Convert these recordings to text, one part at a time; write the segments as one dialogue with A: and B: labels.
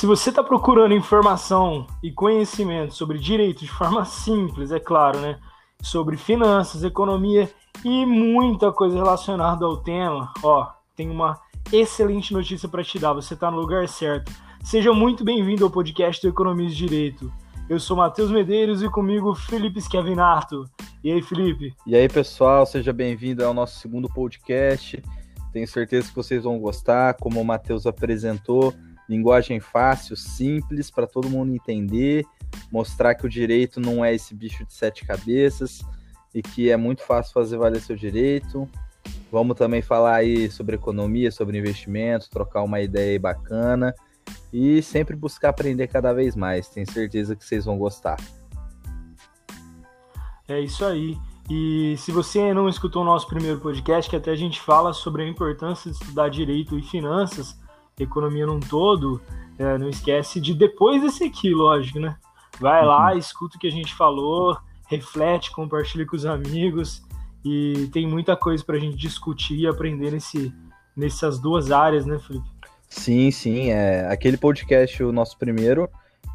A: se você está procurando informação e conhecimento sobre direito de forma simples, é claro, né? Sobre finanças, economia e muita coisa relacionada ao tema, ó, tem uma excelente notícia para te dar. Você está no lugar certo. Seja muito bem-vindo ao podcast do Economia Direito. Eu sou Matheus Medeiros e comigo Felipe Schiavinato. E aí, Felipe?
B: E aí, pessoal, seja bem-vindo ao nosso segundo podcast. Tenho certeza que vocês vão gostar, como o Matheus apresentou, linguagem fácil, simples, para todo mundo entender, mostrar que o direito não é esse bicho de sete cabeças e que é muito fácil fazer valer seu direito. Vamos também falar aí sobre economia, sobre investimento, trocar uma ideia bacana e sempre buscar aprender cada vez mais. Tenho certeza que vocês vão gostar.
A: É isso aí. E se você não escutou o nosso primeiro podcast, que até a gente fala sobre a importância de estudar direito e finanças, economia num todo, é, não esquece de depois desse aqui, lógico, né? Vai lá, uhum. escuta o que a gente falou, reflete, compartilha com os amigos e tem muita coisa para a gente discutir e aprender nesse, nessas duas áreas, né, Felipe?
B: Sim, sim. É, aquele podcast, o nosso primeiro,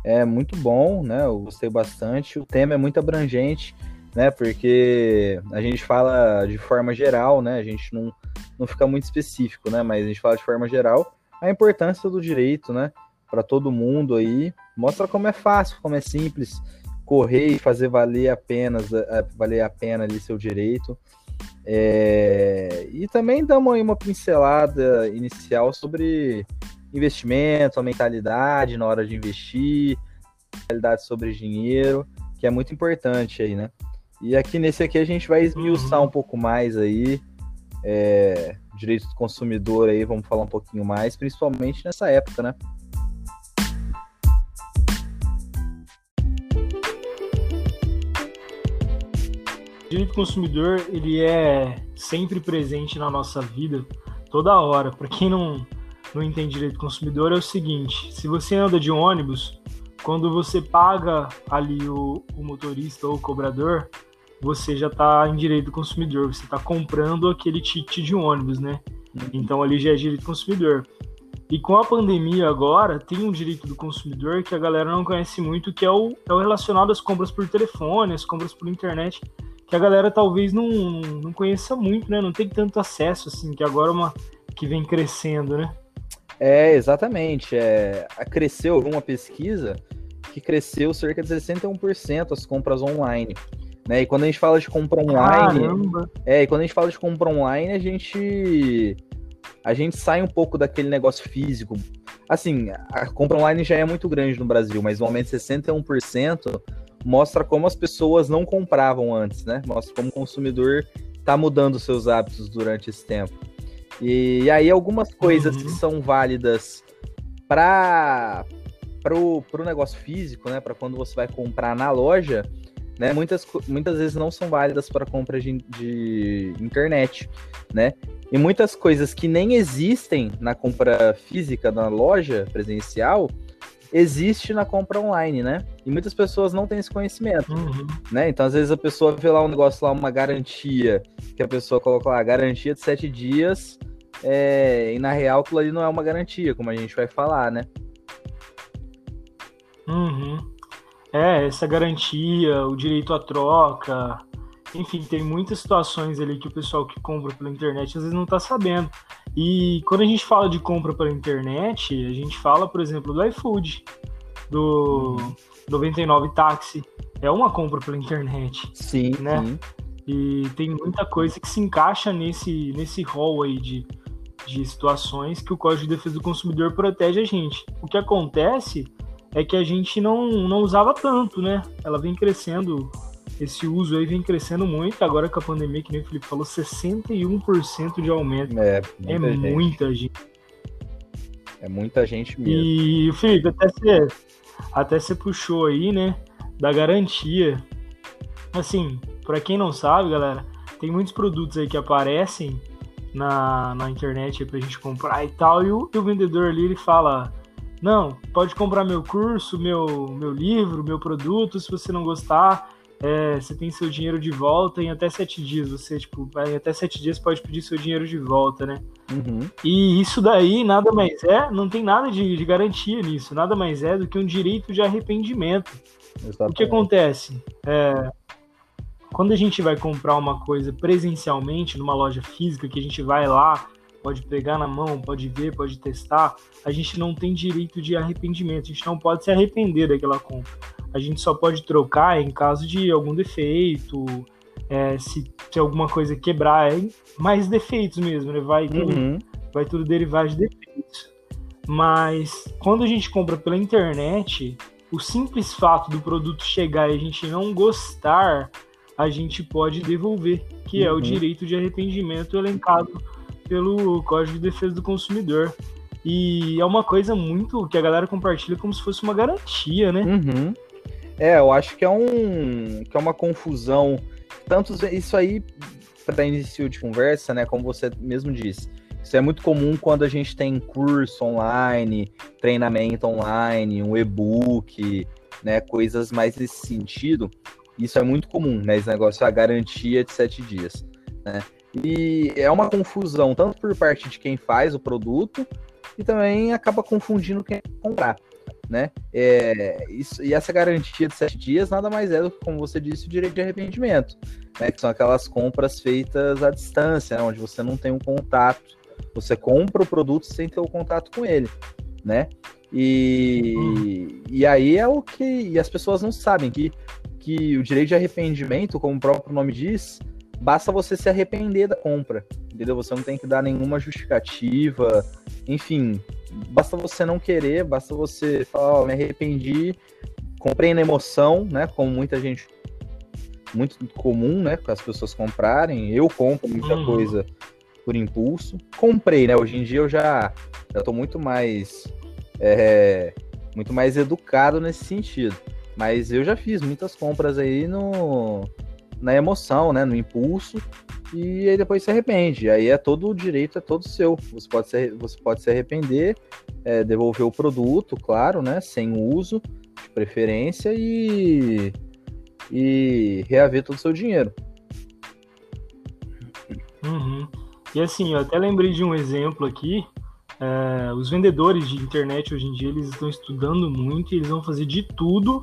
B: é muito bom, né? Eu gostei bastante. O tema é muito abrangente, né? Porque a gente fala de forma geral, né? A gente não, não fica muito específico, né? Mas a gente fala de forma geral a importância do direito, né? Para todo mundo aí. Mostra como é fácil, como é simples correr e fazer valer apenas valer a pena ali seu direito. É, e também damos aí uma pincelada inicial sobre investimento, a mentalidade na hora de investir, mentalidade sobre dinheiro, que é muito importante aí, né? E aqui nesse aqui a gente vai esmiuçar uhum. um pouco mais aí, é, direito do consumidor aí, vamos falar um pouquinho mais, principalmente nessa época, né?
A: direito do consumidor ele é sempre presente na nossa vida, toda hora. Para quem não, não entende direito do consumidor, é o seguinte: se você anda de ônibus, quando você paga ali o, o motorista ou o cobrador, você já está em direito do consumidor, você está comprando aquele ticket de ônibus, né? Uhum. Então ali já é direito do consumidor. E com a pandemia agora, tem um direito do consumidor que a galera não conhece muito, que é o, é o relacionado às compras por telefone, às compras por internet, que a galera talvez não, não conheça muito, né? Não tem tanto acesso, assim, que agora é uma que vem crescendo, né?
B: É, exatamente. É, cresceu uma pesquisa que cresceu cerca de 61% as compras online. Né? E quando a gente fala de compra online. Caramba. É, e quando a gente fala de compra online, a gente. A gente sai um pouco daquele negócio físico. Assim, a compra online já é muito grande no Brasil, mas no momento 61% mostra como as pessoas não compravam antes, né? Mostra como o consumidor está mudando seus hábitos durante esse tempo. E, aí algumas coisas uhum. que são válidas para o negócio físico, né? Para quando você vai comprar na loja, né? Muitas, muitas vezes não são válidas para compra de, de internet, né? E muitas coisas que nem existem na compra física na loja presencial existe na compra online, né? E muitas pessoas não têm esse conhecimento, uhum. né? Então, às vezes, a pessoa vê lá um negócio lá, uma garantia, que a pessoa coloca lá, garantia de sete dias, é... e na real aquilo ali não é uma garantia, como a gente vai falar, né?
A: Uhum. É, essa garantia, o direito à troca, enfim, tem muitas situações ali que o pessoal que compra pela internet às vezes não tá sabendo. E quando a gente fala de compra pela internet, a gente fala, por exemplo, do iFood, do 99 Táxi. É uma compra pela internet.
B: Sim,
A: né?
B: Sim.
A: E tem muita coisa que se encaixa nesse, nesse rol aí de, de situações que o Código de Defesa do Consumidor protege a gente. O que acontece é que a gente não, não usava tanto, né? Ela vem crescendo esse uso aí vem crescendo muito, agora com a pandemia, que nem o Felipe falou, 61% de aumento.
B: É, muita,
A: é
B: gente.
A: muita gente.
B: É muita gente mesmo.
A: E, Felipe, até você, até você puxou aí, né, da garantia. Assim, para quem não sabe, galera, tem muitos produtos aí que aparecem na, na internet pra gente comprar e tal, e o, e o vendedor ali, ele fala não, pode comprar meu curso, meu, meu livro, meu produto, se você não gostar, é, você tem seu dinheiro de volta em até sete dias. Você, tipo, em até sete dias pode pedir seu dinheiro de volta, né? Uhum. E isso daí nada mais é, não tem nada de, de, garantia nisso, nada mais é do que um direito de arrependimento. Exatamente. O que acontece? É, quando a gente vai comprar uma coisa presencialmente numa loja física, que a gente vai lá, pode pegar na mão, pode ver, pode testar, a gente não tem direito de arrependimento, a gente não pode se arrepender daquela compra. A gente só pode trocar em caso de algum defeito, é, se, se alguma coisa quebrar, é mais defeitos mesmo, né? Vai tudo, uhum. vai tudo derivar de defeitos. Mas quando a gente compra pela internet, o simples fato do produto chegar e a gente não gostar, a gente pode devolver, que uhum. é o uhum. direito de arrependimento elencado pelo Código de Defesa do Consumidor. E é uma coisa muito que a galera compartilha como se fosse uma garantia, né?
B: Uhum. É, eu acho que é um que é uma confusão. Tanto isso aí para início de conversa, né? Como você mesmo disse, isso é muito comum quando a gente tem curso online, treinamento online, um e-book, né? Coisas mais nesse sentido. Isso é muito comum, né? Esse negócio a garantia de sete dias, né? E é uma confusão tanto por parte de quem faz o produto e também acaba confundindo quem comprar, né? É, isso, e essa garantia de sete dias nada mais é do que, como você disse, o direito de arrependimento, né? Que são aquelas compras feitas à distância, né? onde você não tem um contato, você compra o produto sem ter o contato com ele, né? E, hum. e aí é o que as pessoas não sabem que, que o direito de arrependimento, como o próprio nome diz, basta você se arrepender da compra, entendeu? Você não tem que dar nenhuma justificativa, enfim, basta você não querer, basta você falar, oh, me arrependi, comprei na emoção, né? Como muita gente, muito comum, né? Com as pessoas comprarem, eu compro muita uhum. coisa por impulso, comprei, né? Hoje em dia eu já, já tô muito mais, é, muito mais educado nesse sentido. Mas eu já fiz muitas compras aí no, na emoção, né, no impulso, e aí depois se arrepende. Aí é todo o direito, é todo seu. Você pode se, você pode se arrepender, é, devolver o produto, claro, né, sem uso, de preferência, e, e reaver todo o seu dinheiro.
A: Uhum. E assim, eu até lembrei de um exemplo aqui. É, os vendedores de internet hoje em dia eles estão estudando muito e eles vão fazer de tudo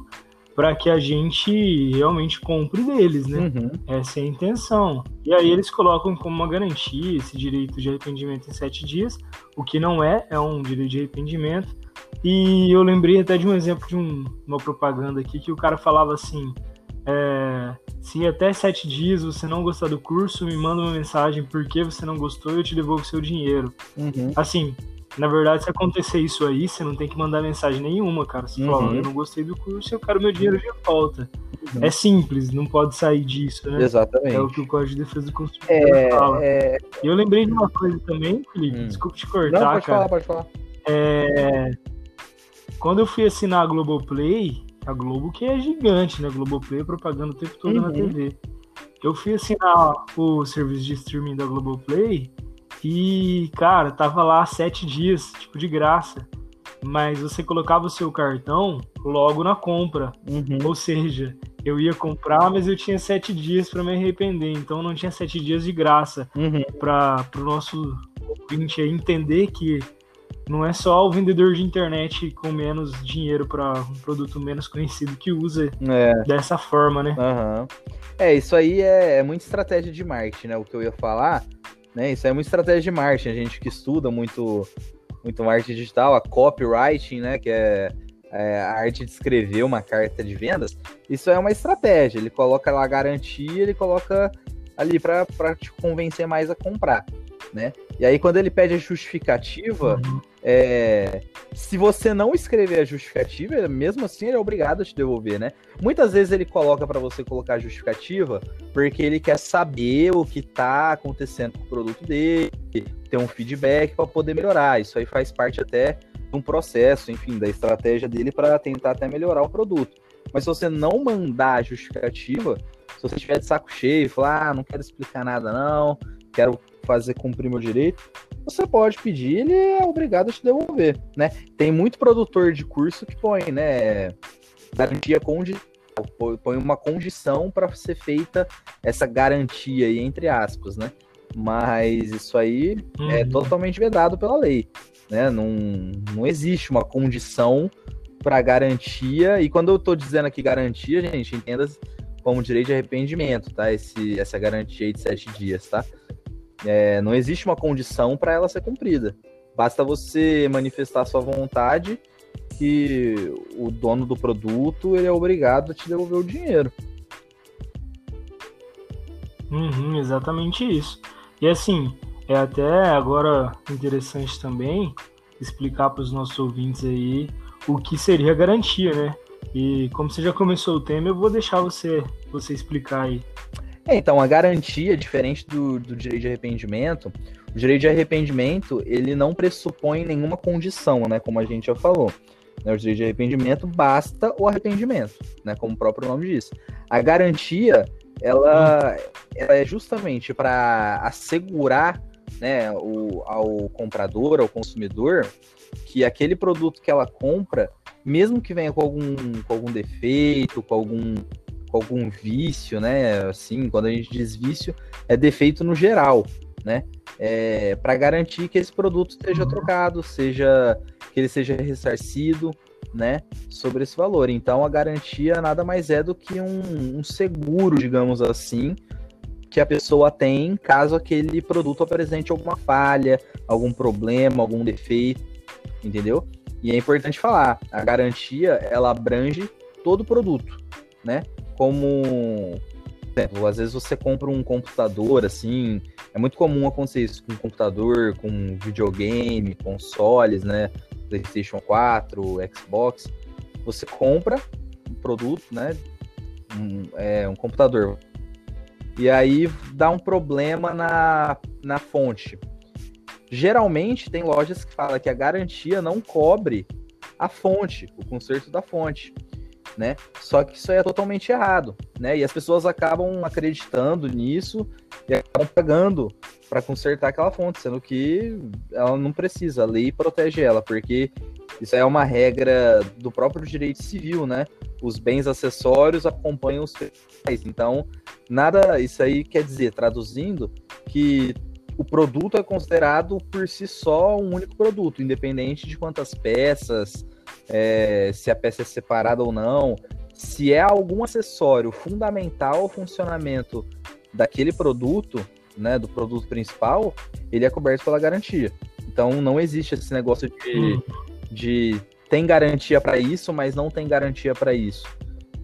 A: para que a gente realmente compre deles, né? Uhum. Essa é a intenção. E aí eles colocam como uma garantia esse direito de arrependimento em sete dias, o que não é, é um direito de arrependimento. E eu lembrei até de um exemplo de um, uma propaganda aqui que o cara falava assim: é, se até sete dias você não gostar do curso, me manda uma mensagem por que você não gostou e eu te devolvo seu dinheiro. Uhum. Assim, na verdade, se acontecer isso aí, você não tem que mandar mensagem nenhuma, cara. Você uhum. fala, eu não gostei do curso, eu quero meu dinheiro de volta. Uhum. É simples, não pode sair disso, né?
B: Exatamente.
A: É o que o Código de Defesa do Consumidor é, fala. É... E eu lembrei de uma coisa também, Felipe, hum. desculpa te cortar, não,
B: pode
A: cara.
B: Falar, pode falar.
A: É... Quando eu fui assinar a Globoplay, a Globo que é gigante, né? Globoplay é propaganda o tempo todo uhum. na TV. Eu fui assinar o serviço de streaming da Globoplay e, cara, tava lá sete dias, tipo, de graça. Mas você colocava o seu cartão logo na compra. Uhum. Ou seja, eu ia comprar, mas eu tinha sete dias para me arrepender. Então não tinha sete dias de graça. Uhum. Para o nosso ouvinte entender que não é só o vendedor de internet com menos dinheiro para um produto menos conhecido que usa é. dessa forma, né?
B: Uhum. É, isso aí é, é muita estratégia de marketing, né? O que eu ia falar né? Isso é uma estratégia de marketing. A gente que estuda muito, muito marketing digital, a copywriting, né? Que é, é a arte de escrever uma carta de vendas. Isso é uma estratégia. Ele coloca lá a garantia, ele coloca ali para te convencer mais a comprar, né? E aí quando ele pede a justificativa, uhum. é, se você não escrever a justificativa, mesmo assim ele é obrigado a te devolver, né? Muitas vezes ele coloca para você colocar a justificativa porque ele quer saber o que está acontecendo com o produto dele, ter um feedback para poder melhorar. Isso aí faz parte até de um processo, enfim, da estratégia dele para tentar até melhorar o produto. Mas se você não mandar a justificativa, se você estiver de saco cheio e falar, ah, não quero explicar nada não, quero fazer cumprir meu direito, você pode pedir, ele é obrigado a te devolver, né? Tem muito produtor de curso que põe, né, garantia põe uma condição para ser feita essa garantia aí, entre aspas, né? Mas isso aí é uhum. é totalmente vedado pela lei, né? Não, não existe uma condição para garantia, e quando eu estou dizendo aqui garantia, gente, entenda como direito de arrependimento, tá? Esse, essa garantia aí de sete dias, tá? É, não existe uma condição para ela ser cumprida. Basta você manifestar sua vontade que o dono do produto ele é obrigado a te devolver o dinheiro.
A: Uhum, exatamente isso. E assim, é até agora interessante também explicar para os nossos ouvintes aí o que seria garantia, né? E como você já começou o tema, eu vou deixar você, você explicar aí.
B: É, então, a garantia, diferente do, do direito de arrependimento, o direito de arrependimento, ele não pressupõe nenhuma condição, né? Como a gente já falou. Né? O direito de arrependimento basta o arrependimento, né? Como o próprio nome diz. A garantia, ela, ela é justamente para assegurar né, o, ao comprador, ao consumidor, que aquele produto que ela compra, mesmo que venha com algum, com algum defeito, com algum, com algum vício, né? Assim, quando a gente diz vício, é defeito no geral, né? É, para garantir que esse produto seja trocado, seja que ele seja ressarcido, né, sobre esse valor. Então a garantia nada mais é do que um, um seguro, digamos assim, que a pessoa tem caso aquele produto apresente alguma falha, algum problema, algum defeito, entendeu? E é importante falar, a garantia ela abrange todo o produto, né? Como exemplo, às vezes você compra um computador assim, é muito comum acontecer isso com computador, com videogame, consoles, né? PlayStation 4, Xbox. Você compra um produto, né? Um, é, um computador e aí dá um problema na, na fonte. Geralmente tem lojas que falam que a garantia não cobre a fonte, o conserto da fonte, né? Só que isso é totalmente errado, né? E as pessoas acabam acreditando nisso e acabam pagando para consertar aquela fonte, sendo que ela não precisa, a lei protege ela, porque isso é uma regra do próprio direito civil, né? Os bens acessórios acompanham os feitos. Então, nada, isso aí quer dizer, traduzindo, que o produto é considerado por si só um único produto, independente de quantas peças, é, se a peça é separada ou não, se é algum acessório fundamental ao funcionamento daquele produto, né, do produto principal, ele é coberto pela garantia. Então não existe esse negócio de, hum. de tem garantia para isso, mas não tem garantia para isso.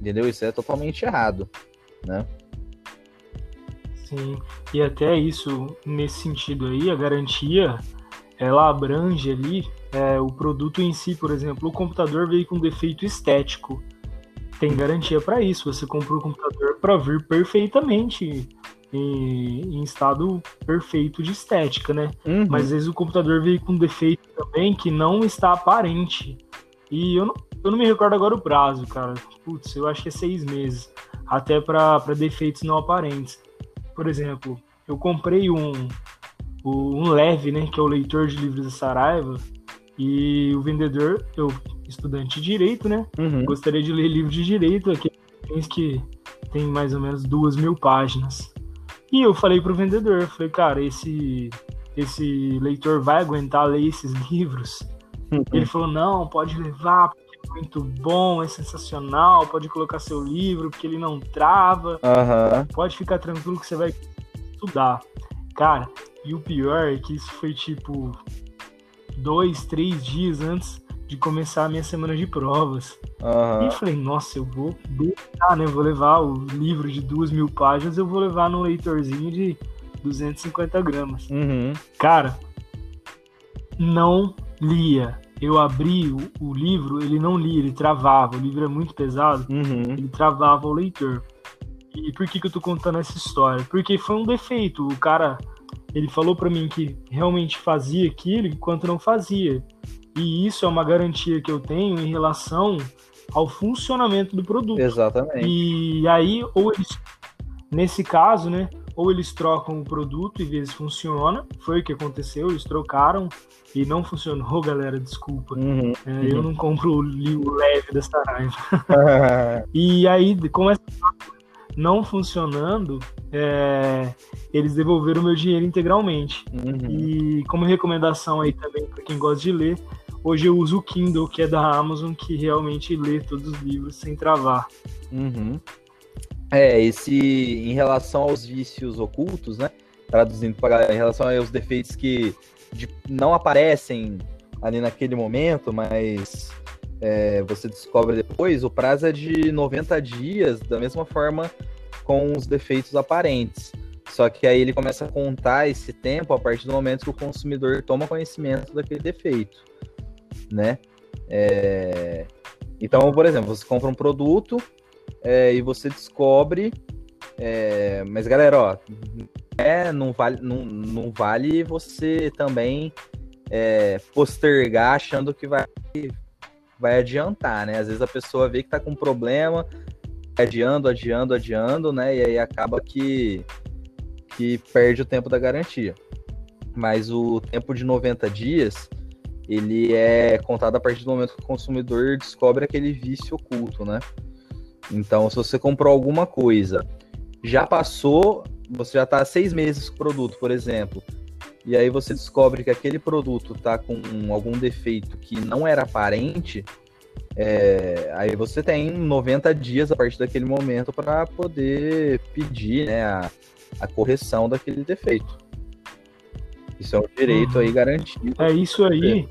B: Entendeu? Isso é totalmente errado, né?
A: Sim, e até isso, nesse sentido aí, a garantia, ela abrange ali é, o produto em si, por exemplo, o computador veio com defeito estético. Tem garantia para isso, você comprou o computador para vir perfeitamente em, em, estado perfeito de estética, né? Uhum. Mas às vezes o computador veio com defeito também que não está aparente. E eu não, eu não me recordo agora o prazo, cara. Putz, eu acho que é seis meses. Até para defeitos não aparentes por exemplo, eu comprei um, um leve, né, que é o leitor de livros da Saraiva, e o vendedor, eu, estudante de direito, né, uhum. gostaria de ler livro de direito, aqueles que tem mais ou menos duas mil páginas. E eu falei pro vendedor, falei, cara, esse, esse leitor vai aguentar ler esses livros? Uhum. Ele falou, não, pode levar, muito bom, é sensacional, pode colocar seu livro, porque ele não trava. Uhum. Pode ficar tranquilo que você vai estudar. Cara, e o pior é que isso foi tipo dois, três dias antes de começar a minha semana de provas. Uhum. E eu falei, nossa, eu vou deixar, né? Vou levar o livro de duas mil páginas, eu vou levar num leitorzinho de 250 gramas. Uhum. Cara, não lia eu abri o, o, livro, ele não lia, ele travava. O livro é muito pesado, uhum. ele travava o leitor. E por que, que eu tô contando essa história? Porque foi um defeito. O cara, ele falou para mim que realmente fazia aquilo enquanto não fazia. E isso é uma garantia que eu tenho em relação ao funcionamento do produto.
B: Exatamente.
A: E aí, ou eles, nesse caso, né, ou eles trocam o produto e vê se funciona. Foi o que aconteceu, eles trocaram e não funcionou, galera, desculpa. Uhum, é, uhum. Eu não compro o, o leve dessa raiva. e aí, com essa não funcionando, é, eles devolveram meu dinheiro integralmente. Uhum. E como recomendação aí também para quem gosta de ler, hoje eu uso o Kindle, que é da Amazon, que realmente lê todos os livros sem travar.
B: Uhum. É, esse em relação aos vícios ocultos, né? Traduzindo para em relação aos defeitos que de, não aparecem ali naquele momento, mas é, você descobre depois, o prazo é de 90 dias, da mesma forma com os defeitos aparentes. Só que aí ele começa a contar esse tempo a partir do momento que o consumidor toma conhecimento daquele defeito, né? É... Então, por exemplo, você compra um produto é, e você descobre, é... mas galera, ó, é, não vale, não, não vale você também é, postergar achando que vai vai adiantar, né? Às vezes a pessoa vê que tá com um problema, adiando, adiando, adiando, né? E aí acaba que, que perde o tempo da garantia. Mas o tempo de 90 dias, ele é contado a partir do momento que o consumidor descobre aquele vício oculto, né? Então, se você comprou alguma coisa, já passou, você já está seis meses com o produto, por exemplo, e aí você descobre que aquele produto está com algum defeito que não era aparente, é, aí você tem 90 dias a partir daquele momento para poder pedir né, a, a, correção daquele defeito. Isso é um direito uhum. aí garantido.
A: É isso aí.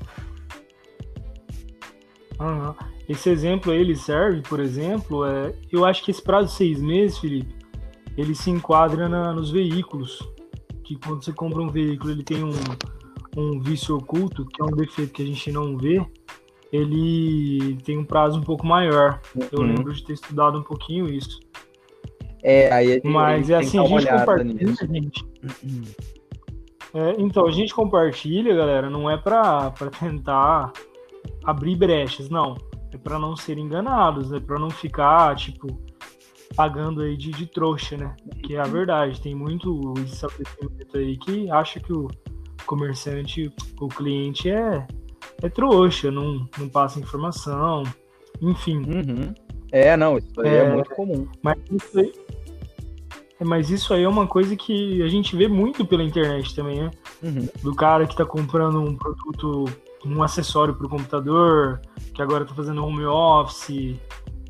A: Uhum. Esse exemplo aí, ele serve, por exemplo, é, eu acho que esse prazo de seis meses, Felipe, ele se enquadra na, nos veículos que quando você compra um veículo ele tem um, um vício oculto, que é um defeito que a gente não vê, ele tem um prazo um pouco maior. Eu uhum. lembro de ter estudado um pouquinho isso.
B: É, aí
A: Mas é assim, a gente compartilha, gente. É, então, a gente compartilha, galera, não é para tentar abrir brechas, não. É para não ser enganados, é para não ficar, tipo, pagando aí de, de trouxa, né? Que é a verdade. Tem muito estabelecimento aí que acha que o comerciante, o cliente é, é trouxa, não, não passa informação, enfim.
B: Uhum. É, não, isso aí é, é, muito comum.
A: Mas isso aí, é, mas isso aí é uma coisa que a gente vê muito pela internet também, né? Uhum. Do cara que tá comprando um produto, um acessório para o computador, que agora tá fazendo home office,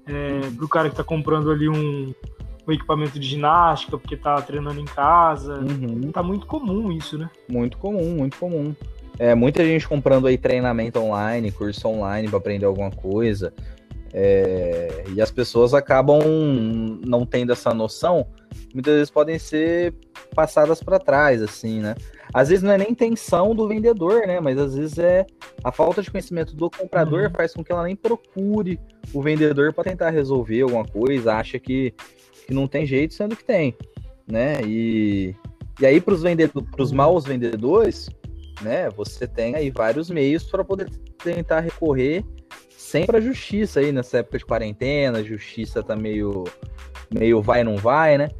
A: é, para o cara que está comprando ali um, um, equipamento de ginástica porque está treinando em casa. Uhum. Tá muito comum isso, né?
B: Muito comum, muito comum. É, muita gente comprando aí treinamento online, curso online para aprender alguma coisa. É, e as pessoas acabam não tendo essa noção, muitas vezes podem ser passadas para trás, assim, né? Às vezes não é nem intenção do vendedor, né? Mas às vezes é a falta de conhecimento do comprador uhum. faz com que ela nem procure o vendedor para tentar resolver alguma coisa, acha que, que não tem jeito, sendo que tem, né? E, e aí para os os maus vendedores, né? Você tem aí vários meios para poder tentar recorrer sempre à justiça aí nessa época de quarentena, a justiça tá meio meio vai não vai, né?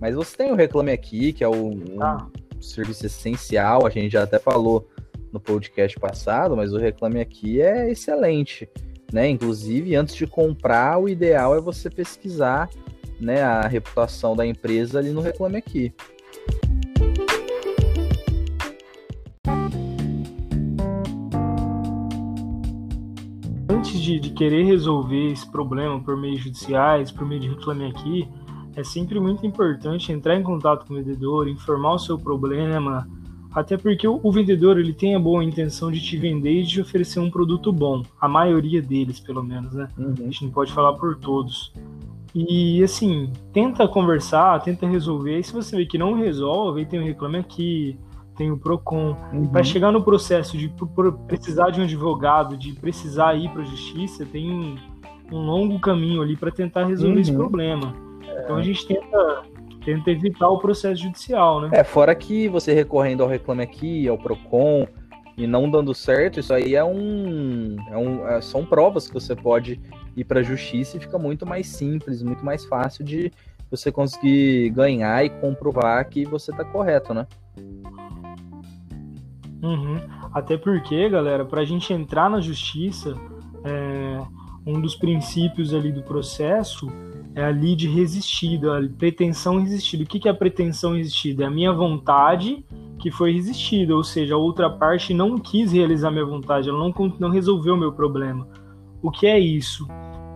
B: Mas você tem o Reclame Aqui, que é o, ah serviço essencial, a gente já até falou no podcast passado, mas o Reclame Aqui é excelente, né? Inclusive, antes de comprar, o ideal é você pesquisar né, a reputação da empresa ali no Reclame Aqui.
A: Antes de, de querer resolver esse problema por meios judiciais, por meio de Reclame Aqui, é sempre muito importante entrar em contato com o vendedor, informar o seu problema, até porque o, vendedor ele tem a boa intenção de te vender e de oferecer um produto bom, a maioria deles, pelo menos, né? Uhum. A gente não pode falar por todos. E assim, tenta conversar, tenta resolver. E se você vê que não resolve, tem o Reclame Aqui, tem o Procon. Uhum. Para chegar no processo de precisar de um advogado, de precisar ir para a justiça, tem um, um longo caminho ali para tentar resolver uhum. esse problema. Então a gente tenta, tenta evitar o processo judicial, né?
B: É, fora que você recorrendo ao Reclame Aqui, ao PROCON, e não dando certo, isso aí é um, é um é, são provas que você pode ir para a justiça e fica muito mais simples, muito mais fácil de, você conseguir ganhar e comprovar que você está correto, né?
A: Uhum. Até porque, galera, para a gente entrar na justiça, é, um dos princípios ali do processo é a lide resistida, a pretensão resistida. O que é a pretensão resistida? É a minha vontade que foi resistida, ou seja, a outra parte não quis realizar minha vontade, ela não, não resolveu meu problema. O que é isso?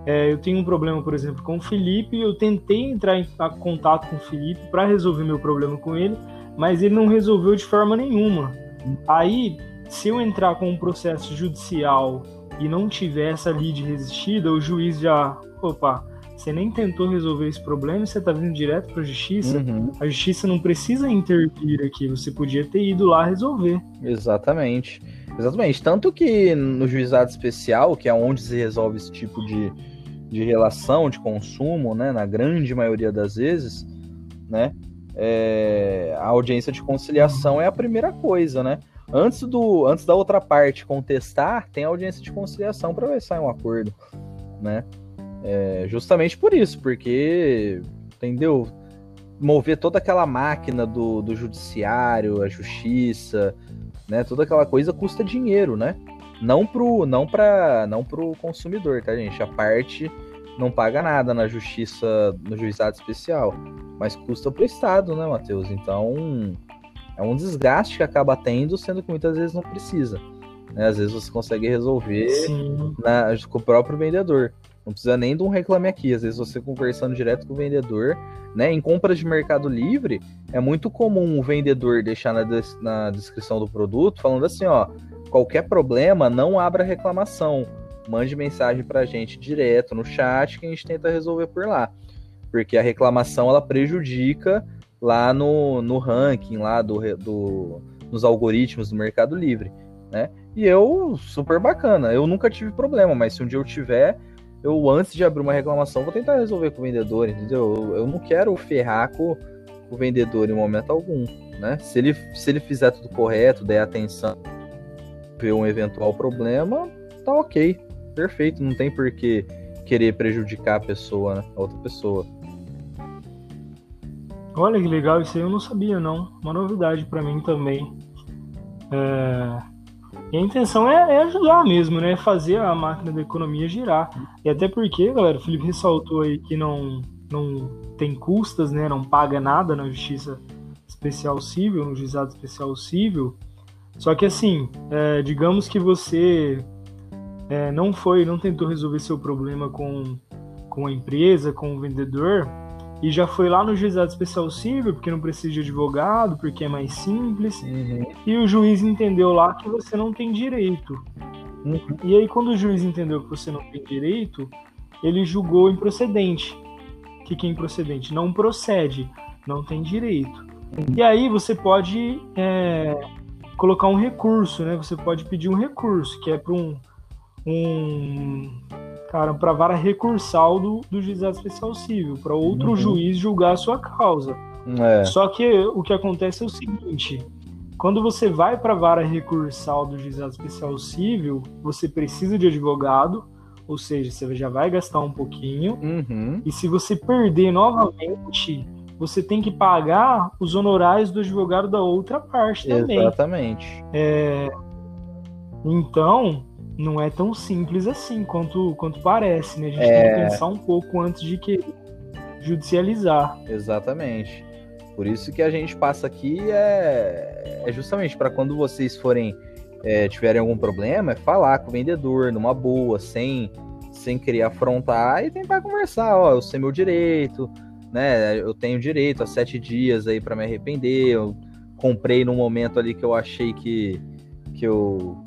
A: É, eu tenho um problema, por exemplo, com o Felipe, eu tentei entrar em contato com o Felipe para resolver meu problema com ele, mas ele não resolveu de forma nenhuma. Aí, se eu entrar com um processo judicial e não tiver essa lide resistida, o juiz já, opa, você nem tentou resolver esse problema, você está vindo direto para a justiça. Uhum. A justiça não precisa intervir aqui, você podia ter ido lá resolver.
B: Exatamente. Exatamente. Tanto que no juizado especial, que é onde se resolve esse tipo de, de relação de consumo, né, na grande maioria das vezes, né, é, a audiência de conciliação é a primeira coisa, né? Antes, do, antes da outra parte contestar, tem a audiência de conciliação para ver se sai um acordo, né? É, justamente por isso, porque, entendeu? Mover toda aquela máquina do, do judiciário, a justiça, né? Toda aquela coisa custa dinheiro, né? Não pro, não pra, não pro consumidor, tá, gente? A parte não paga nada na justiça, no juizado especial, mas custa pro Estado, né, Matheus? Então, é um desgaste que acaba tendo, sendo que muitas vezes não precisa. Né? Às vezes você consegue resolver na, com o próprio vendedor. Não precisa nem de um reclame aqui. Às vezes você conversando direto com o vendedor, né? Em compras de Mercado Livre, é muito comum o vendedor deixar na, des na descrição do produto falando assim, ó, qualquer problema, não abra reclamação. Mande mensagem pra gente direto no chat que a gente tenta resolver por lá. Porque a reclamação ela prejudica lá no, no ranking, lá do, do, nos algoritmos do Mercado Livre, né? E eu, super bacana. Eu nunca tive problema, mas se um dia eu tiver, eu, antes de abrir uma reclamação, vou tentar resolver com o vendedor, entendeu? Eu, eu não quero ferrar com, o vendedor em momento algum, né? Se ele, se ele fizer tudo correto, der atenção, ver um eventual problema, tá ok, perfeito, não tem por que querer prejudicar a pessoa, né? a outra pessoa.
A: Olha que legal, isso aí eu não sabia não, uma novidade para mim também. É... E a intenção é, é, ajudar mesmo, né? Fazer a máquina da economia girar. E até porque, galera, o Felipe ressaltou aí que não, não tem custas, né? Não paga nada na Justiça Especial Civil, no Juizado Especial Civil. Só que assim, é, digamos que você é, não foi, não tentou resolver seu problema com, com a empresa, com o vendedor, e já foi lá no juizado especial civil, porque não precisa de advogado, porque é mais simples, uhum. e o juiz entendeu lá que você não tem direito. Uhum. E aí, quando o juiz entendeu que você não tem direito, ele julgou improcedente. O que, que é improcedente? Não procede, não tem direito. Uhum. E aí você pode é, colocar um recurso, né? Você pode pedir um recurso, que é para um, um cara, para vara recursal do, do juizado especial civil, para outro uhum. juiz julgar a sua causa. É. Só que o que acontece é o seguinte: quando você vai para a vara recursal do juizado especial civil, você precisa de advogado, ou seja, você já vai gastar um pouquinho. Uhum. E se você perder novamente, você tem que pagar os honorários do advogado da outra parte também.
B: Exatamente.
A: É... Então, não é tão simples assim quanto, quanto parece, né? A gente é... tem que pensar um pouco antes de que judicializar.
B: Exatamente. Por isso que a gente passa aqui é, é justamente para quando vocês forem é, tiverem algum problema, é falar com o vendedor numa boa, sem sem querer afrontar e tentar conversar. Ó, eu sei meu direito, né? Eu tenho direito a sete dias aí para me arrepender. Eu comprei num momento ali que eu achei que que eu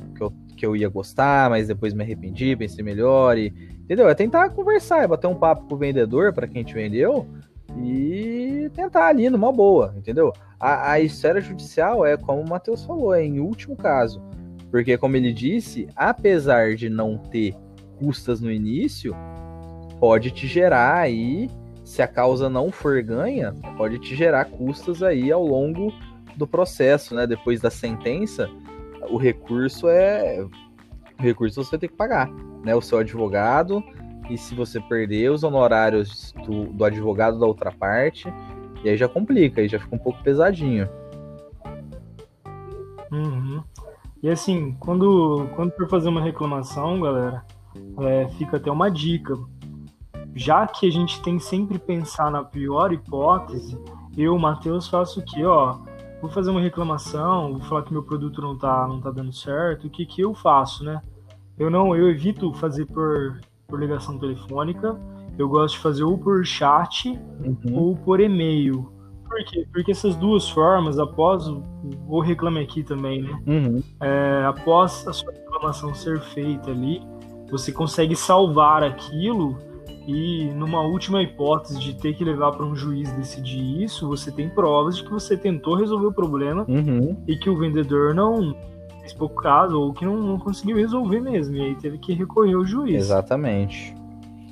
B: que eu ia gostar, mas depois me arrependi, pensei melhor e entendeu? É tentar conversar, é bater um papo com o vendedor para quem te vendeu e tentar ali numa boa, entendeu? A, a esfera judicial é como o Matheus falou, é em último caso, porque como ele disse, apesar de não ter custas no início, pode te gerar aí, se a causa não for ganha, pode te gerar custas aí ao longo do processo, né? Depois da sentença, o recurso é. O recurso você tem que pagar, né? O seu advogado e se você perder os honorários do, do advogado da outra parte, e aí já complica, aí já fica um pouco pesadinho.
A: Uhum. E assim, quando, quando for fazer uma reclamação, galera, é, fica até uma dica. Já que a gente tem sempre pensar na pior hipótese, eu, Matheus, faço o quê? Ó, vou fazer uma reclamação, vou falar que meu produto não tá, não tá dando certo, o que que eu faço, né? Eu não, eu evito fazer por, por ligação telefônica, eu gosto de fazer ou por chat uhum. ou por e-mail. Por quê? Porque essas duas formas, após vou reclamar aqui também, né? Uhum. É, após a sua reclamação ser feita ali, você consegue salvar aquilo e numa última hipótese de ter que levar para um juiz decidir isso, você tem provas de que você tentou resolver o problema uhum. e que o vendedor não fez pouco caso ou que não, não, conseguiu resolver mesmo. E aí teve que recorrer ao juiz.
B: Exatamente.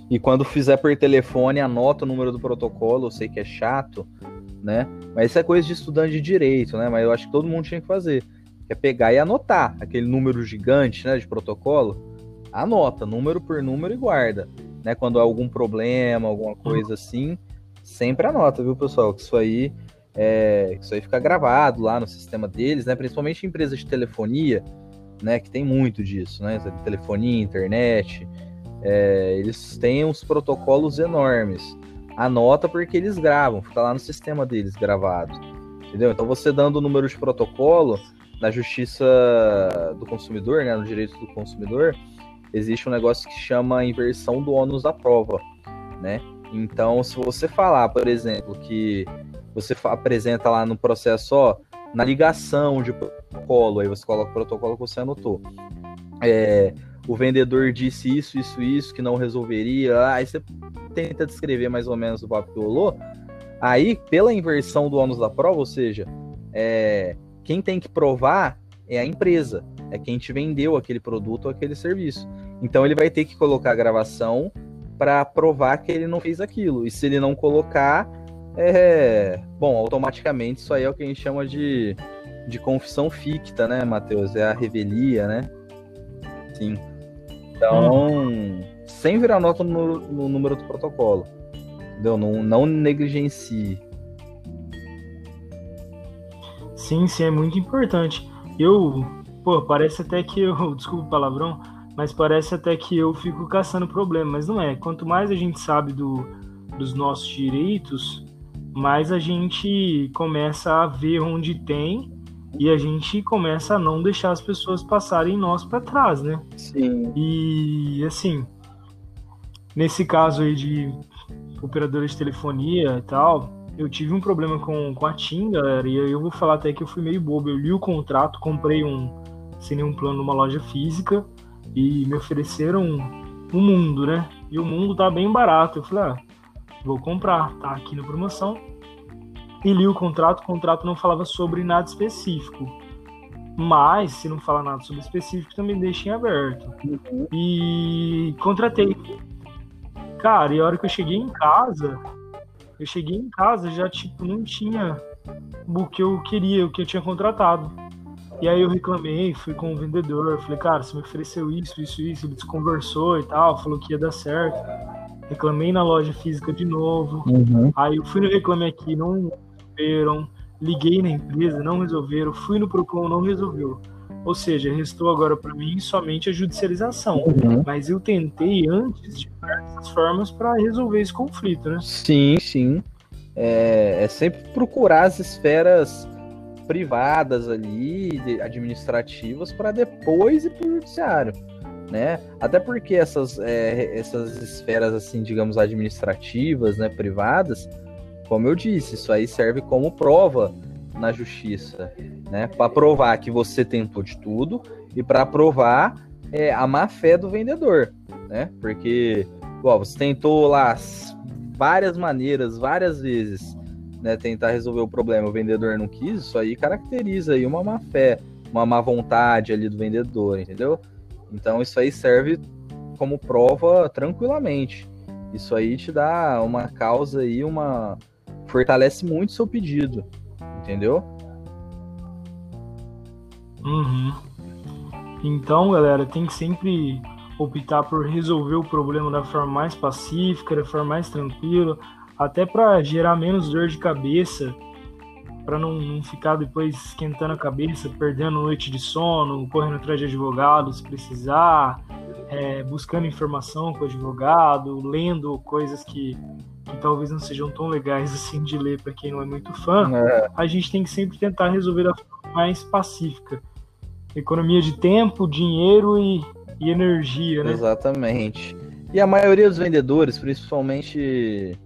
B: E quando fizer por telefone, anota o número do protocolo. Eu sei que é chato, né? Mas isso é coisa de estudante de direito, né? Mas eu acho que todo mundo tinha que fazer. Que é pegar e anotar aquele número gigante, né, de protocolo. Anota, número por número e guarda né? Quando há algum problema, alguma coisa assim, sempre anota, viu, pessoal? Que isso aí é, isso aí fica gravado lá no sistema deles, né? Principalmente em empresas de telefonia, né? Que tem muito disso, né? Telefonia, internet, é, eles têm uns protocolos enormes. Anota porque eles gravam, fica lá no sistema deles gravado, entendeu? Então você dando o número de protocolo na justiça do consumidor, né? No direito do consumidor, existe um negócio que chama inversão do ônus da prova, né? Então, se você falar, por exemplo, que você apresenta lá no processo, ó, na ligação de protocolo, aí você coloca o protocolo que você anotou. É, o vendedor disse isso, isso, isso, que não resolveria. Aí você tenta descrever mais ou menos o papo que rolou. Aí, pela inversão do ônus da prova, ou seja, é, quem tem que provar é a empresa é quem te vendeu aquele produto ou aquele serviço. Então ele vai ter que colocar a gravação para provar que ele não fez aquilo. E se ele não colocar, é. Bom, automaticamente isso aí é o que a gente chama de, de confissão ficta, né, Matheus? É a revelia, né? Sim. Então, hum. sem virar nota no, no, número do protocolo. Entendeu? Não, não negligencie.
A: Sim, sim, é muito importante. Eu Pô, parece até que eu. Desculpa o palavrão, mas parece até que eu fico caçando problema. Mas não é. Quanto mais a gente sabe do, dos nossos direitos, mais a gente começa a ver onde tem e a gente começa a não deixar as pessoas passarem nós para trás, né?
B: Sim.
A: E assim, nesse caso aí de operadora de telefonia e tal, eu tive um problema com, com a TIM, galera, e eu vou falar até que eu fui meio bobo. Eu li o contrato, comprei um, sem nenhum plano numa loja física e me ofereceram um mundo, né? E o mundo tá bem barato. Eu falei, ah, vou comprar, tá aqui na promoção. E li o contrato, o contrato não falava sobre nada específico. Mas, se não fala nada sobre específico, também deixa em aberto. Uhum. E contratei. Cara, e a hora que eu cheguei em casa, eu cheguei em casa já, tipo, não tinha o que eu queria, o que eu tinha contratado. E aí eu reclamei, fui com o vendedor, falei, cara, você me ofereceu isso, isso, isso, ele desconversou e tal, falou que ia dar certo. Reclamei na loja física de novo. Uhum. Aí eu fui no Reclame Aqui, não resolveram. Liguei na empresa, não resolveram. Fui no Procon, não resolveu. Ou seja, restou agora para mim somente a judicialização. Uhum. Mas eu tentei antes de diversas formas para resolver esse conflito, né?
B: Sim, sim. É, é sempre procurar as esferas privadas ali, administrativas, para depois ir para o judiciário. Né? Até porque essas, é, essas esferas, assim, digamos, administrativas, né, privadas, como eu disse, isso aí serve como prova na justiça, né? Para provar que você tentou de tudo e para provar é, a má fé do vendedor, né? Porque, ó, você tentou lá várias maneiras, várias vezes, né, tentar resolver o problema, o vendedor não quis, isso aí caracteriza aí uma má fé, uma má vontade ali do vendedor, entendeu? Então isso aí serve como prova tranquilamente. Isso aí te dá uma causa aí, uma fortalece muito seu pedido, entendeu?
A: Uhum. Então, galera, tem que sempre optar por resolver o problema da forma mais pacífica, da forma mais tranquila, até para gerar menos dor de cabeça, para não, não, ficar depois esquentando a cabeça, perdendo noite de sono, correndo atrás de advogado se precisar, é, buscando informação com o advogado, lendo coisas que, que talvez não sejam tão legais assim de ler para quem não é muito fã. É. A gente tem que sempre tentar resolver da forma mais pacífica. Economia de tempo, dinheiro e, e energia, né?
B: Exatamente. E a maioria dos vendedores, principalmente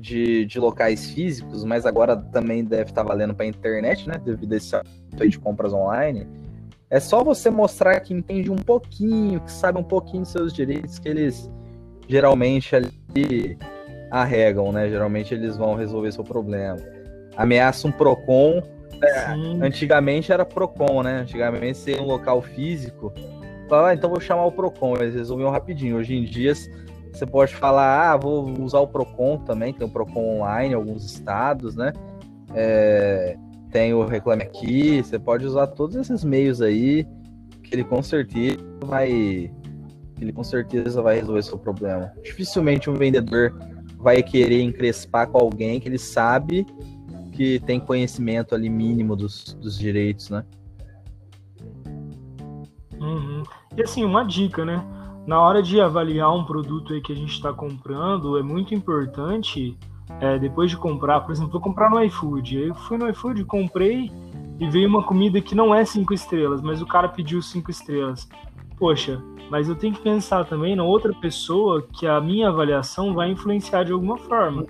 B: de, de locais físicos, mas agora também deve estar valendo para a internet, né? Devido a esse de compras online. É só você mostrar que entende um pouquinho, que sabe um pouquinho dos seus direitos, que eles geralmente ali arregam, né? Geralmente eles vão resolver seu problema. Ameaça um PROCON. É, antigamente era PROCON, né? Antigamente ser um local físico. Falava, ah, então vou chamar o PROCON. Eles resolviam rapidinho. Hoje em dia você pode falar, ah, vou usar o Procon também, tem o Procon online em alguns estados, né? É, tem o Reclame Aqui, você pode usar todos esses meios aí, que ele com certeza vai. Ele com certeza vai resolver seu problema. Dificilmente um vendedor vai querer encrespar com alguém que ele sabe que tem conhecimento ali mínimo dos, dos direitos, né?
A: Uhum. E assim, uma dica, né? Na hora de avaliar um produto aí que a gente está comprando, é muito importante, é, depois de comprar, por exemplo, vou comprar no iFood. Eu fui no iFood, comprei e veio uma comida que não é cinco estrelas, mas o cara pediu cinco estrelas. Poxa, mas eu tenho que pensar também na outra pessoa que a minha avaliação vai influenciar de alguma forma.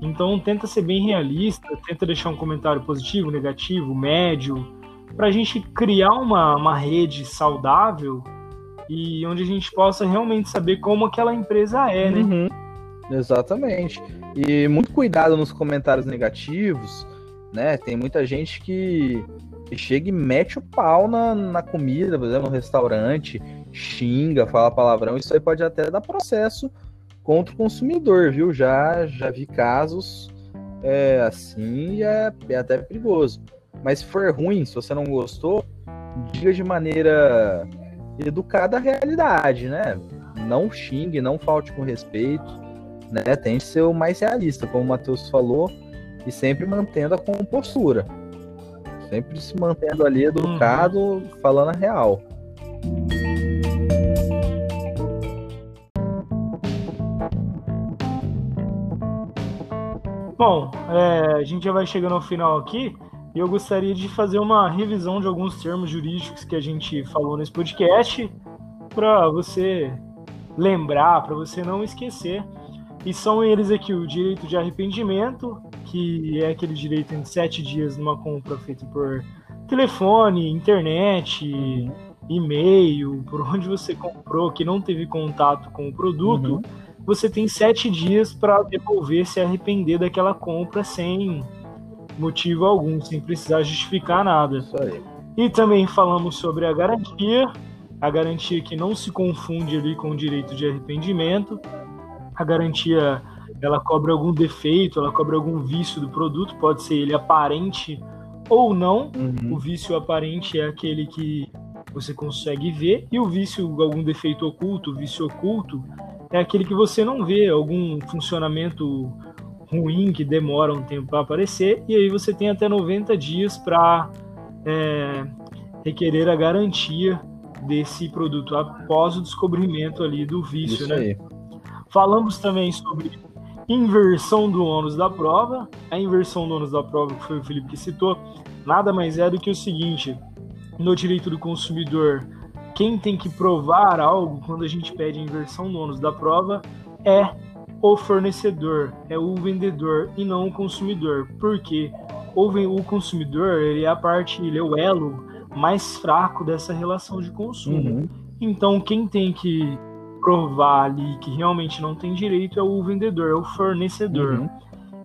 A: Então tenta ser bem realista, tenta deixar um comentário positivo, negativo, médio, para a gente criar uma, uma rede saudável e onde a gente possa realmente saber como aquela empresa é, né? Uhum.
B: Exatamente. E muito cuidado nos comentários negativos, né? Tem muita gente que, chega e mete o pau na, na comida, por exemplo, no restaurante, xinga, fala palavrão. Isso aí pode até dar processo contra o consumidor, viu? Já, já vi casos é, assim e é, é até perigoso. Mas se for ruim, se você não gostou, diga de maneira educada à realidade, né? Não xingue, não falte com respeito, né? Tente ser o mais realista, como o Matheus falou, e sempre mantendo a compostura. Sempre se mantendo ali educado, uhum. falando a real.
A: Bom, é, a gente já vai chegando ao final aqui. E eu gostaria de fazer uma revisão de alguns termos jurídicos que a gente falou nesse podcast, para você lembrar, para você não esquecer. E são eles aqui o direito de arrependimento, que é aquele direito em sete dias numa compra feita por telefone, internet, e-mail, por onde você comprou, que não teve contato com o produto. Uhum. Você tem sete dias para devolver, se arrepender daquela compra sem motivo algum, sem precisar justificar nada. Isso aí. E também falamos sobre a garantia, a garantia que não se confunde ali com o direito de arrependimento. A garantia ela cobre algum defeito, ela cobre algum vício do produto, pode ser ele aparente ou não. Uhum. O vício aparente é aquele que você consegue ver, e o vício, algum defeito oculto, o vício oculto, é aquele que você não vê, algum funcionamento ruim que demora um tempo para aparecer, e aí você tem até 90 dias para é, requerer a garantia desse produto após o descobrimento ali do vício, Isso né? Aí. Falamos também sobre inversão do ônus da prova. A inversão do ônus da prova, que foi o Felipe que citou, nada mais é do que o seguinte: no direito do consumidor, quem tem que provar algo quando a gente pede inversão do ônus da prova é o fornecedor, é o vendedor e não o consumidor. Porque o, o consumidor ele é a parte, ele é o elo mais fraco dessa relação de consumo. Uhum. Então quem tem que provar ali que realmente não tem direito é o vendedor, é o fornecedor. Uhum.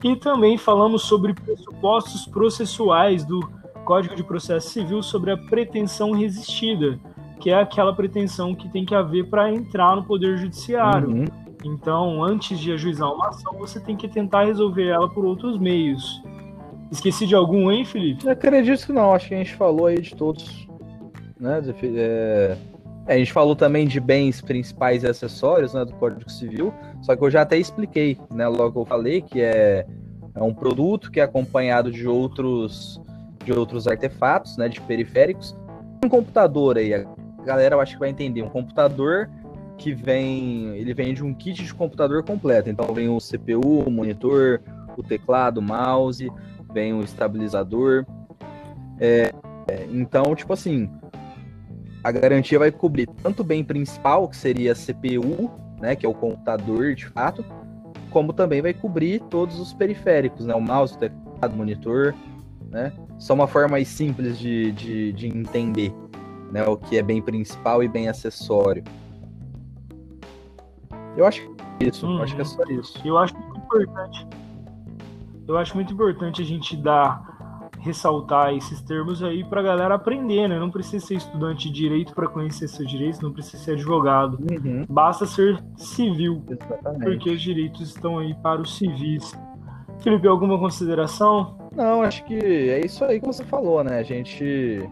A: E também falamos sobre pressupostos processuais do Código de Processo Civil sobre a pretensão resistida, que é aquela pretensão que tem que haver para entrar no Poder Judiciário. Uhum. Então, antes de ajuizar uma ação, você tem que tentar resolver ela por outros meios. Esqueci de algum, hein, Felipe?
B: Eu acredito que não, acho que a gente falou aí de todos. Né? É... É, a gente falou também de bens principais e acessórios né, do Código Civil, só que eu já até expliquei, né? Logo eu falei que é, é um produto que é acompanhado de outros de outros artefatos, né? De periféricos. Um computador aí, a galera eu acho que vai entender. Um computador que vem. Ele vem de um kit de computador completo. Então vem o CPU, o monitor, o teclado, o mouse, vem o estabilizador. É, então, tipo assim, a garantia vai cobrir tanto o bem principal, que seria a CPU, né, que é o computador de fato, como também vai cobrir todos os periféricos, né, o mouse, o teclado, o monitor, né, só uma forma mais simples de, de, de entender, né, o que é bem principal e bem acessório. Eu acho que é isso,
A: hum,
B: acho que é só isso.
A: Eu acho muito importante. Eu acho muito importante a gente dar ressaltar esses termos aí para a galera aprender, né? Não precisa ser estudante de direito para conhecer seus direitos, não precisa ser advogado. Uhum. Basta ser civil, Exatamente. porque os direitos estão aí para os civis. Felipe, alguma consideração?
B: Não, acho que é isso aí que você falou, né? A gente,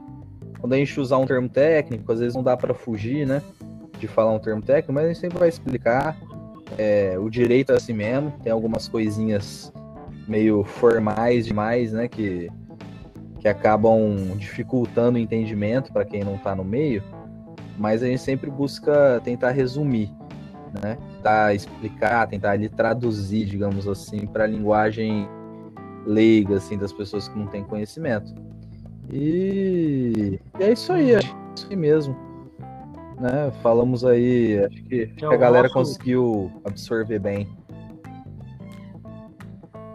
B: quando a gente usar um termo técnico, às vezes não dá para fugir, né? De falar um termo técnico, mas a gente sempre vai explicar. É, o direito assim mesmo, tem algumas coisinhas meio formais demais, né? Que que acabam dificultando o entendimento para quem não está no meio, mas a gente sempre busca tentar resumir, né? Tentar explicar, tentar ali traduzir, digamos assim, para a linguagem leiga, assim, das pessoas que não têm conhecimento. E, e é isso aí, é isso aí mesmo. Né? Falamos aí, acho que, acho que a galera nosso... conseguiu absorver bem.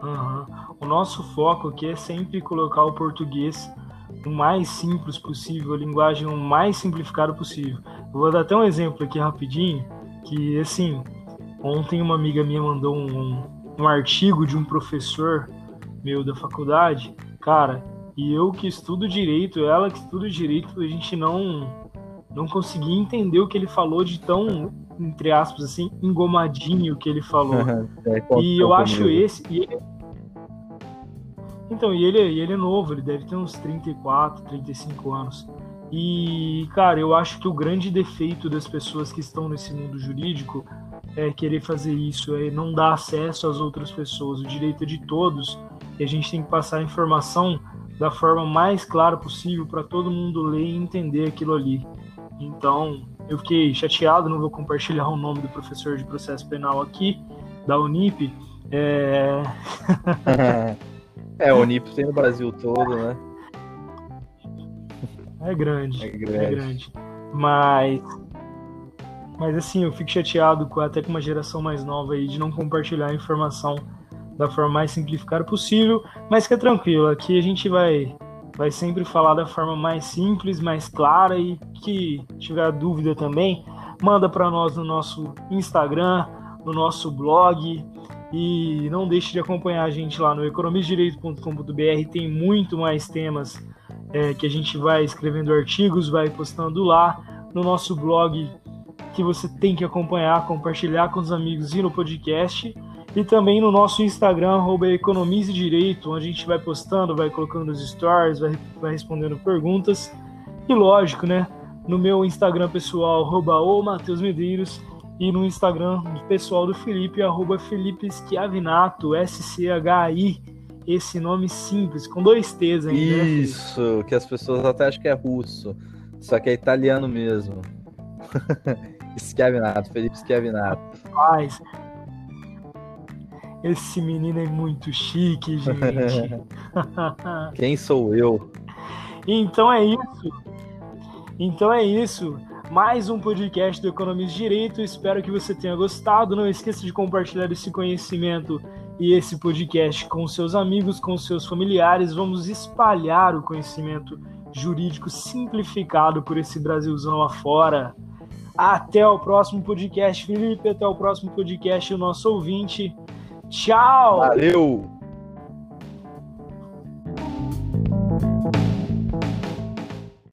A: Uhum nosso foco aqui é sempre colocar o português o mais simples possível, a linguagem o mais simplificada possível. Eu vou dar até um exemplo aqui rapidinho, que assim, ontem uma amiga minha mandou um, um artigo de um professor meu da faculdade, cara, e eu que estudo direito, ela que estuda direito, a gente não não conseguia entender o que ele falou de tão entre aspas assim engomadinho que ele falou. é, e eu acho esse e ele então, e ele, e ele é novo, ele deve ter uns 34, 35 anos. E, cara, eu acho que o grande defeito das pessoas que estão nesse mundo jurídico é querer fazer isso, é não dar acesso às outras pessoas. O direito é de todos e a gente tem que passar a informação da forma mais clara possível para todo mundo ler e entender aquilo ali. Então, eu fiquei chateado, não vou compartilhar o nome do professor de processo penal aqui, da Unip. É...
B: É, Unip tem no Brasil todo, né?
A: É grande, é grande. É grande. Mas, mas assim, eu fico chateado com até com uma geração mais nova aí de não compartilhar a informação da forma mais simplificada possível, mas que é tranquilo. Aqui a gente vai vai sempre falar da forma mais simples, mais clara e que tiver dúvida também, manda para nós no nosso Instagram, no nosso blog, e não deixe de acompanhar a gente lá no economisdireito.com.br, tem muito mais temas é, que a gente vai escrevendo artigos, vai postando lá no nosso blog que você tem que acompanhar, compartilhar com os amigos e no podcast. E também no nosso Instagram, arroba Economize Direito, onde a gente vai postando, vai colocando nos stories, vai, vai respondendo perguntas. E lógico, né? No meu Instagram pessoal, arroba o Matheus Medeiros, e no Instagram pessoal do Felipe, arroba Felipe Schiavinato, S-C-H-I, esse nome simples, com dois T's ainda.
B: Né, Isso, né, que as pessoas até acham que é russo, só que é italiano mesmo. Schiavinato, Felipe Schiavinato.
A: Mas, esse menino é muito chique, gente.
B: Quem sou eu?
A: Então é isso. Então é isso mais um podcast do Economia Direito. Espero que você tenha gostado. Não esqueça de compartilhar esse conhecimento e esse podcast com seus amigos, com seus familiares. Vamos espalhar o conhecimento jurídico simplificado por esse Brasilzão afora. Até o próximo podcast, Felipe. Até o próximo podcast, o nosso ouvinte. Tchau!
B: Valeu!